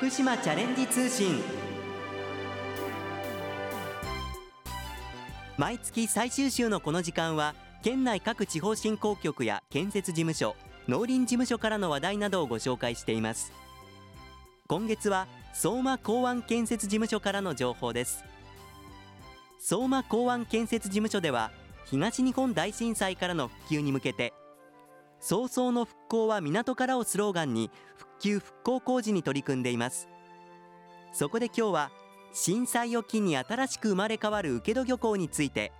福島チャレンジ通信。毎月最終週のこの時間は県内各地方振興局や建設事務所農林事務所からの話題などをご紹介しています。今月は相馬港湾建設事務所からの情報です。相馬港湾建設事務所では東日本大震災からの復旧に向けて早々の復興は港からをスローガンに復旧復興工事に取り組んでいます。そこで今日は震災を機に新しく生まれ変わる請戸漁港について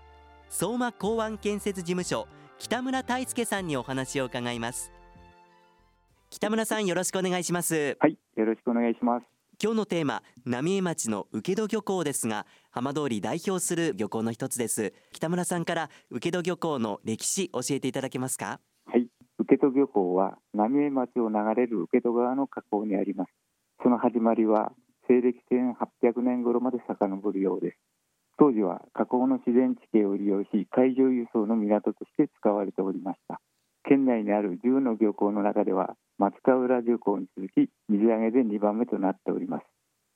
相馬港湾建設事務所北村大輔さんにお話を伺います。北村さんよろしくお願いします。はいよろしくお願いします。今日のテーマ浪江町の請戸漁港ですが浜通り代表する漁港の一つです。北村さんから請戸漁港の歴史教えていただけますか？戸漁港は浪江町を流れる請戸川の河口にあります。その始まりは西暦1800年頃まで遡るようです。当時は河口の自然地形を利用し海上輸送の港として使われておりました。県内にある10の漁港の中では松川浦漁港に続き水揚げで2番目となっております。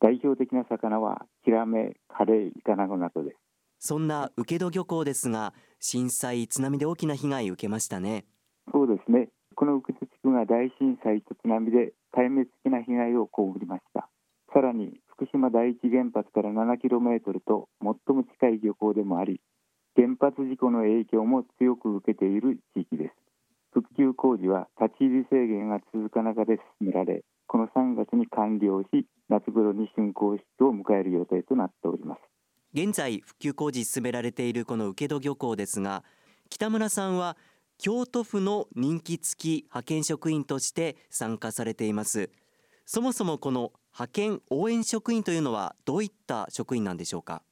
代表的な魚はヒラメ、カレイ、イカナゴなどです。そんな請戸漁港ですが震災津波で大きな被害を受けましたね。そうですねこの受戸地区が大震災と津波で壊滅的な被害を被りました。さらに福島第一原発から 7km と最も近い漁港でもあり原発事故の影響も強く受けている地域です。復旧工事は立ち入り制限が続か中で進められこの3月に完了し夏頃に竣工式を迎える予定となっております。現在復旧工事進められているこの請戸漁港ですが北村さんは京都府の人気付き派遣職員として参加されています。そもそもこの派遣応援職員というのはどういった職員なんでしょうか、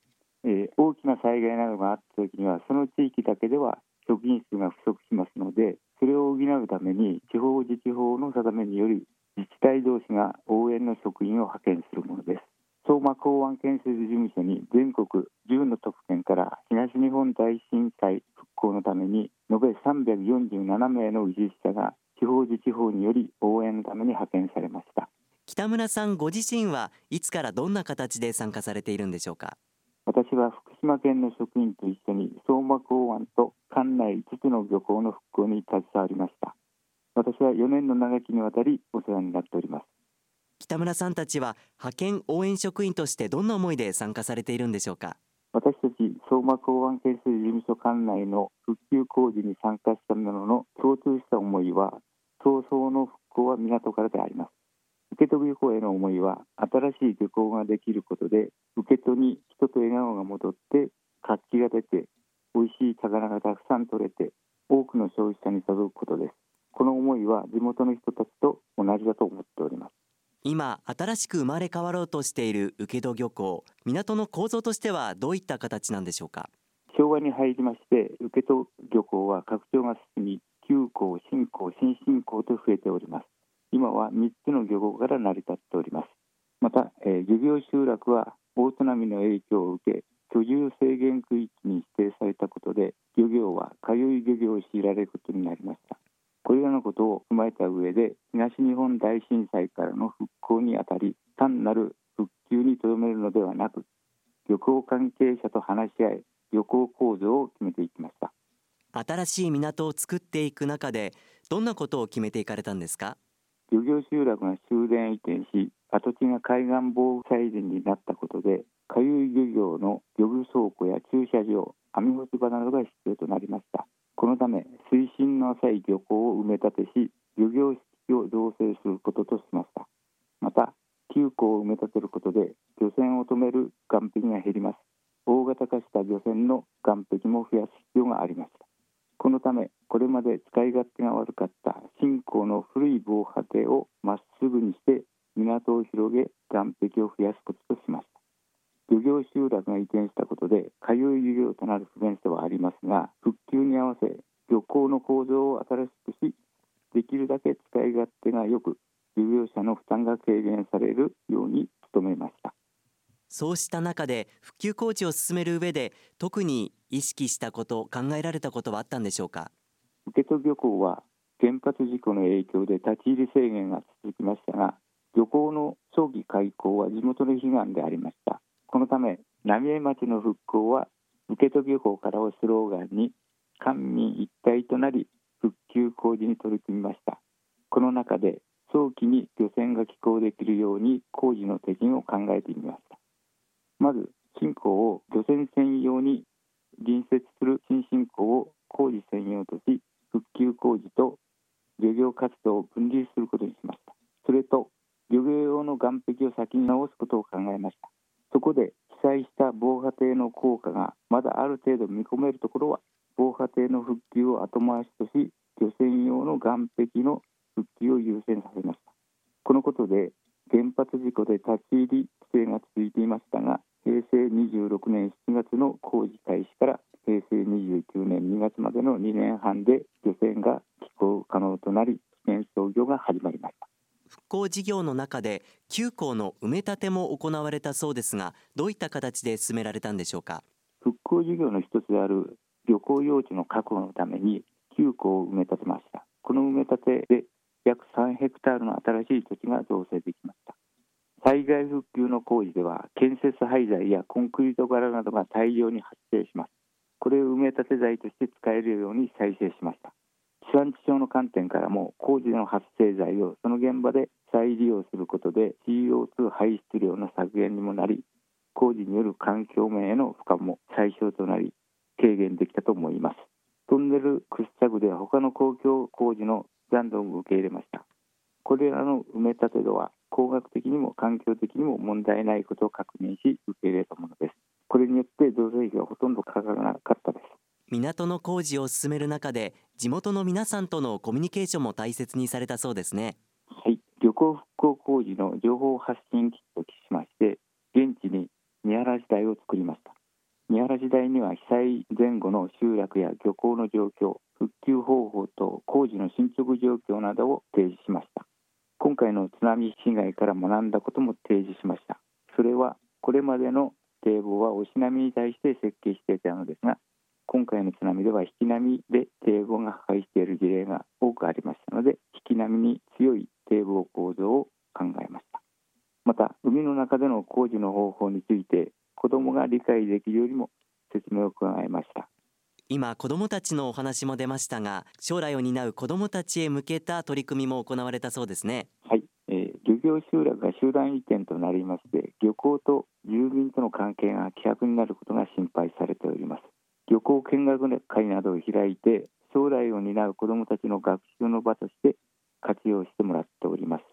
えー、大きな災害などがあった時にはその地域だけでは職員数が不足しますのでそれを補うために地方自治法の定めにより自治体同士が応援の職員を派遣するものです。相馬港湾建設事務所に全国10の都府県から東日本大震災復興のために延べ347名の技術者が地方自治法により応援のために派遣されました。北村さんご自身はいつからどんな形で参加されているんでしょうか？私は福島県の職員と一緒に相馬港湾と管内5つの漁港の復興に携わりました。私は4年の長きにわたりお世話になっております。北村さんたちは派遣応援職員としてどんな思いで参加されているんでしょうか？相馬港湾建設事務所管内の復旧工事に参加した者のの共通した思いは早々の復興は港からであります。受け取り漁港への思いは新しい漁港ができることで受け取に人と笑顔が戻って活気が出て美味しい魚がたくさん取れて多くの消費者に届くことです。この思いは地元の人たちと同じだと思っております。今新しく生まれ変わろうとしている請戸漁港。港の構造としてはどういった形なんでしょうか？昭和に入りまして請戸漁港は拡張が進み旧港新港新進港と増えております。今は3つの漁港から成り立っております。また、えー、漁業集落は大津波の影響を受け居住制限区域に指定されたことで漁業は通い漁業を強いられることになりました。これらのことを踏まえた上で東日本大震災からの復興にあたり単なる復旧にとどめるのではなく漁港関係者と話し合い漁港構造を決めていきました。新しい港を作っていく中でどんなことを決めていかれたんですか？漁業集落が終電移転し跡地が海岸防災林になったことで下遊漁業の漁具倉庫や駐車場網干し場などが必要となりました。このため水深の浅い漁港を埋め立てし漁業式を造成することとしましたまた旧港を埋め立てることで漁船を止める岸壁が減ります。大型化した漁船の岸壁も増やす必要がありましたこのためこれまで使い勝手が悪かった新港の古い防波堤をまっすぐにして港を広げ岸壁を増やすこととしました。漁業集落が移転したことでかゆい漁業となる不便さはありますが復旧に合わせ漁港の構造を新しくしできるだけ使い勝手がよく漁業者の負担が軽減されるように努めました。そうした中で復旧工事を進める上で特に意識したこと考えられたことはあったんでしょうか？受戸漁港は原発事故の影響で立ち入り制限が続きましたが漁港の早期開港は地元の悲願でありました。このため浪江町の復興は受戸漁港からをスローガンに官民一体となり復旧工事に取り組みました。この中で早期に漁船が寄港できるように工事の手順を考えてみました。まず新港を漁船専用に隣接する新進港を工事専用とし復旧工事と漁業活動を分離することにしました。それと漁業用の岸壁を先に直すことを考えました。そこで被災した防波堤の効果がまだある程度見込めるところは防波堤の復旧を後回しとし漁船用の岸壁の復旧を優先させました。このことで原発事故で立ち入り規制が続いていましたが平成26年7月の工事開始から平成29年2月までの2年半で漁船が寄港可能となり試験操業が始まりました。復興事業の中で9港の埋め立ても行われたそうですがどういった形で進められたんでしょうか？復興事業の一つである漁港用地の確保のために9港を埋め立てました。この埋め立てで約3ヘクタールの新しい土地が造成できました。災害復旧の工事では建設廃材やコンクリート柄などが大量に発生します。これを埋め立て材として使えるように再生しました。地産地消の観点からも工事の発生材をその現場で再利用することで CO2 排出量の削減にもなり工事による環境面への負荷も最小となり軽減できたと思います。トンネル掘削では他の公共工事の残土を受け入れました。これらの埋め立て度は工学的にも環境的にも問題ないことを確認し受け入れたものです。これによって造成費はほとんどかからなかったです。港の工事を進める中で地元の皆さんとのコミュニケーションも大切にされたそうですね。はい。漁港復興工事の情報発信機としまして現地に見晴らし台を作りました見晴らし台には被災前後の集落や漁港の状況復旧方法と工事の進捗状況などを提示しました。今回の津波被害から学んだことも提示しました。それはこれまでの堤防は押し波に対して設計していたのですが今回の津波では引き波で堤防が破壊している事例が多くありましたので引き波に強い堤防構造を考えました。また海の中での工事の方法について子どもが理解できるよりもを伺いました。今子どもたちのお話も出ましたが将来を担う子どもたちへ向けた取り組みも行われたそうですね。はい、えー、漁業集落が集団移転となりまして漁港と住民との関係が希薄になることが心配されております。旅行見学会などを開いて将来を担う子どもたちの学習の場として活用してもらっております。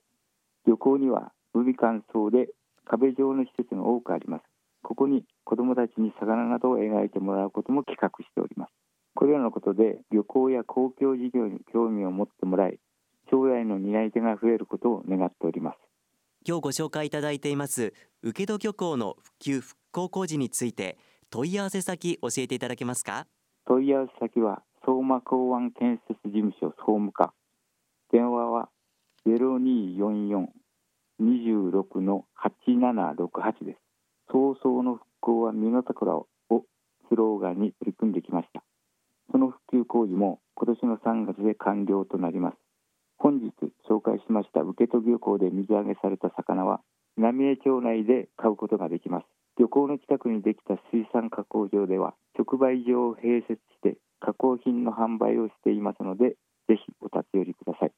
旅行には海乾燥で壁状の施設が多くありますここに子どもたちに魚などを描いてもらうことも企画しております。これらのことで旅行や公共事業に興味を持ってもらい将来の担い手が増えることを願っております。今日ご紹介いただいています請戸漁港の復旧復興工事について問い合わせ先教えていただけますか？問い合わせ先は相馬港湾建設事務所総務課。電話は0244-26の8768です早々の復興は見事らをスローガンに取り組んできました。その復旧工事も今年の3月で完了となります。本日紹介しました受戸漁港で水揚げされた魚は浪江町内で買うことができます。漁港の近くにできた水産加工場では直売所を併設して加工品の販売をしていますのでぜひお立ち寄りください。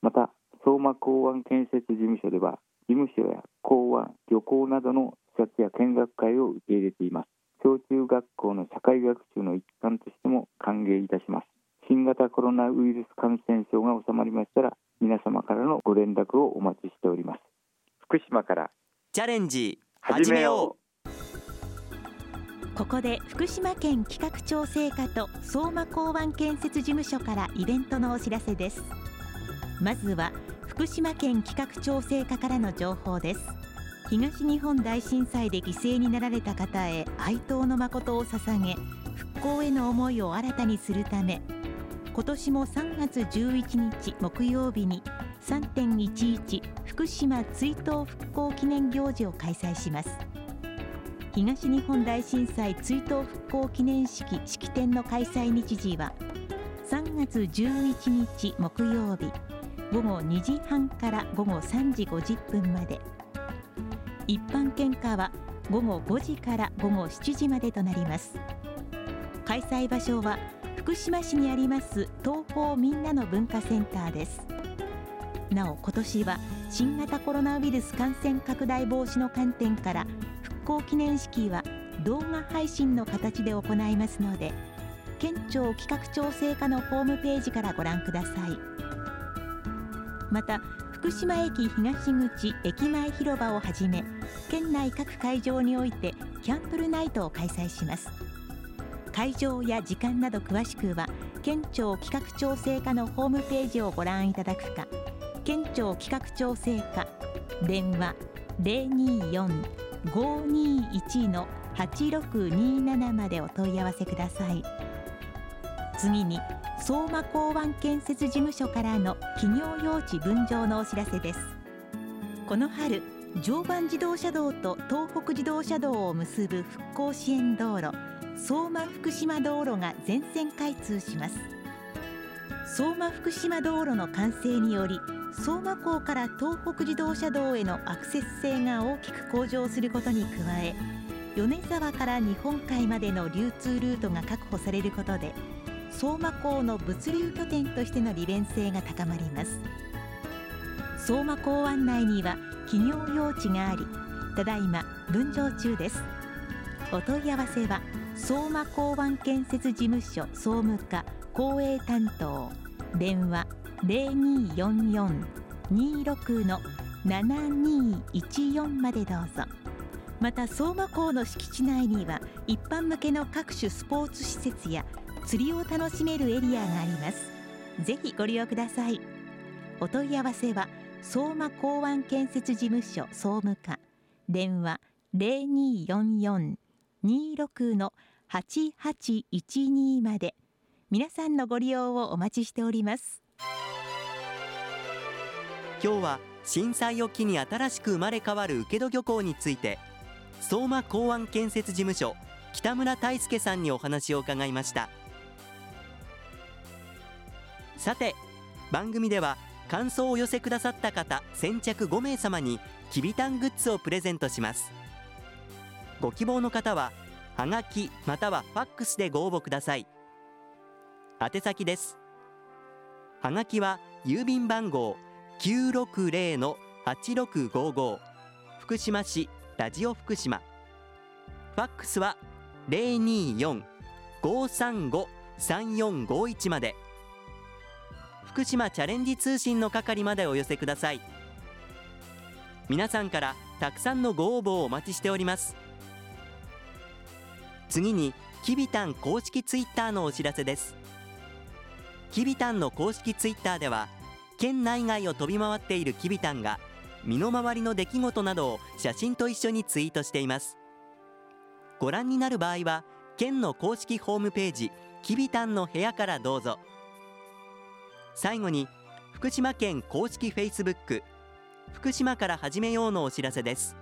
また相馬港湾建設事務所では事務所や港湾漁港などの視察や見学会を受け入れています。小中学校の社会学習の一環としても歓迎いたします。新型コロナウイルス感染症が収まりましたら皆様からのご連絡をお待ちしております。福島から。チャレンジ始めよう。ここで福島県企画調整課と相馬港湾建設事務所からイベントのお知らせです。まずは福島県企画調整課からの情報です東日本大震災で犠牲になられた方へ哀悼の誠を捧げ復興への思いを新たにするため今年も3月11日木曜日に3.11福島追悼復興記念行事を開催します。東日本大震災追悼復興記念式式典の開催日時は3月11日木曜日午後2時半から午後3時50分まで。一般献花は午後5時から午後7時までとなります。開催場所は福島市にあります東方みんなの文化センターです。なお今年は新型コロナウイルス感染拡大防止の観点から復興記念式は動画配信の形で行いますので県庁企画調整課のホームページからご覧ください。また福島駅東口駅前広場をはじめ県内各会場においてキャンドルナイトを開催します。会場や時間など詳しくは県庁企画調整課のホームページをご覧いただくか県庁企画調整課電話024-521-8627までお問い合わせください。次に相馬港湾建設事務所からの企業用地分譲のお知らせです。この春常磐自動車道と東北自動車道を結ぶ復興支援道路相馬福島道路が全線開通します。相馬福島道路の完成により相馬港から東北自動車道へのアクセス性が大きく向上することに加え米沢から日本海までの流通ルートが確保されることで相馬港の物流拠点としての利便性が高まります。相馬港湾内には企業用地がありただいま分譲中です。お問い合わせは相馬港湾建設事務所総務課公営担当電話0244-26の7214までどうぞ。また相馬港の敷地内には一般向けの各種スポーツ施設や釣りを楽しめるエリアがあります。ぜひご利用ください。お問い合わせは相馬港湾建設事務所総務課。電話0244-26の8812まで。皆さんのご利用をお待ちしております。今日は震災を機に新しく生まれ変わる請戸漁港について相馬港湾建設事務所北村大輔さんにお話を伺いました。さて番組では感想を寄せくださった方先着5名様にきびたんグッズをプレゼントします。ご希望の方ははがきまたはファックスでご応募ください。宛先です。はがきは郵便番号960-8655福島市ラジオ福島。ファックスは024-535-3451まで。福島チャレンジ通信の係までお寄せください。皆さんからたくさんのご応募をお待ちしております。次にきびたん公式ツイッターのお知らせです。きびたんの公式ツイッターでは県内外を飛び回っているきびたんが身の回りの出来事などを写真と一緒にツイートしています。ご覧になる場合は県の公式ホームページきびたんの部屋からどうぞ。最後に福島県公式フェイスブック福島から始めようのお知らせです。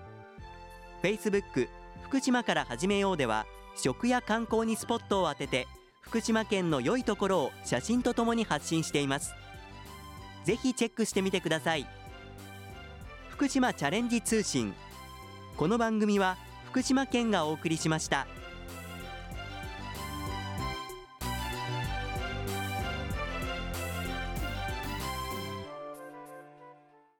フェイスブック福島から始めようでは食や観光にスポットを当てて福島県の良いところを写真とともに発信しています。ぜひチェックしてみてください。福島チャレンジ通信。この番組は福島県がお送りしました。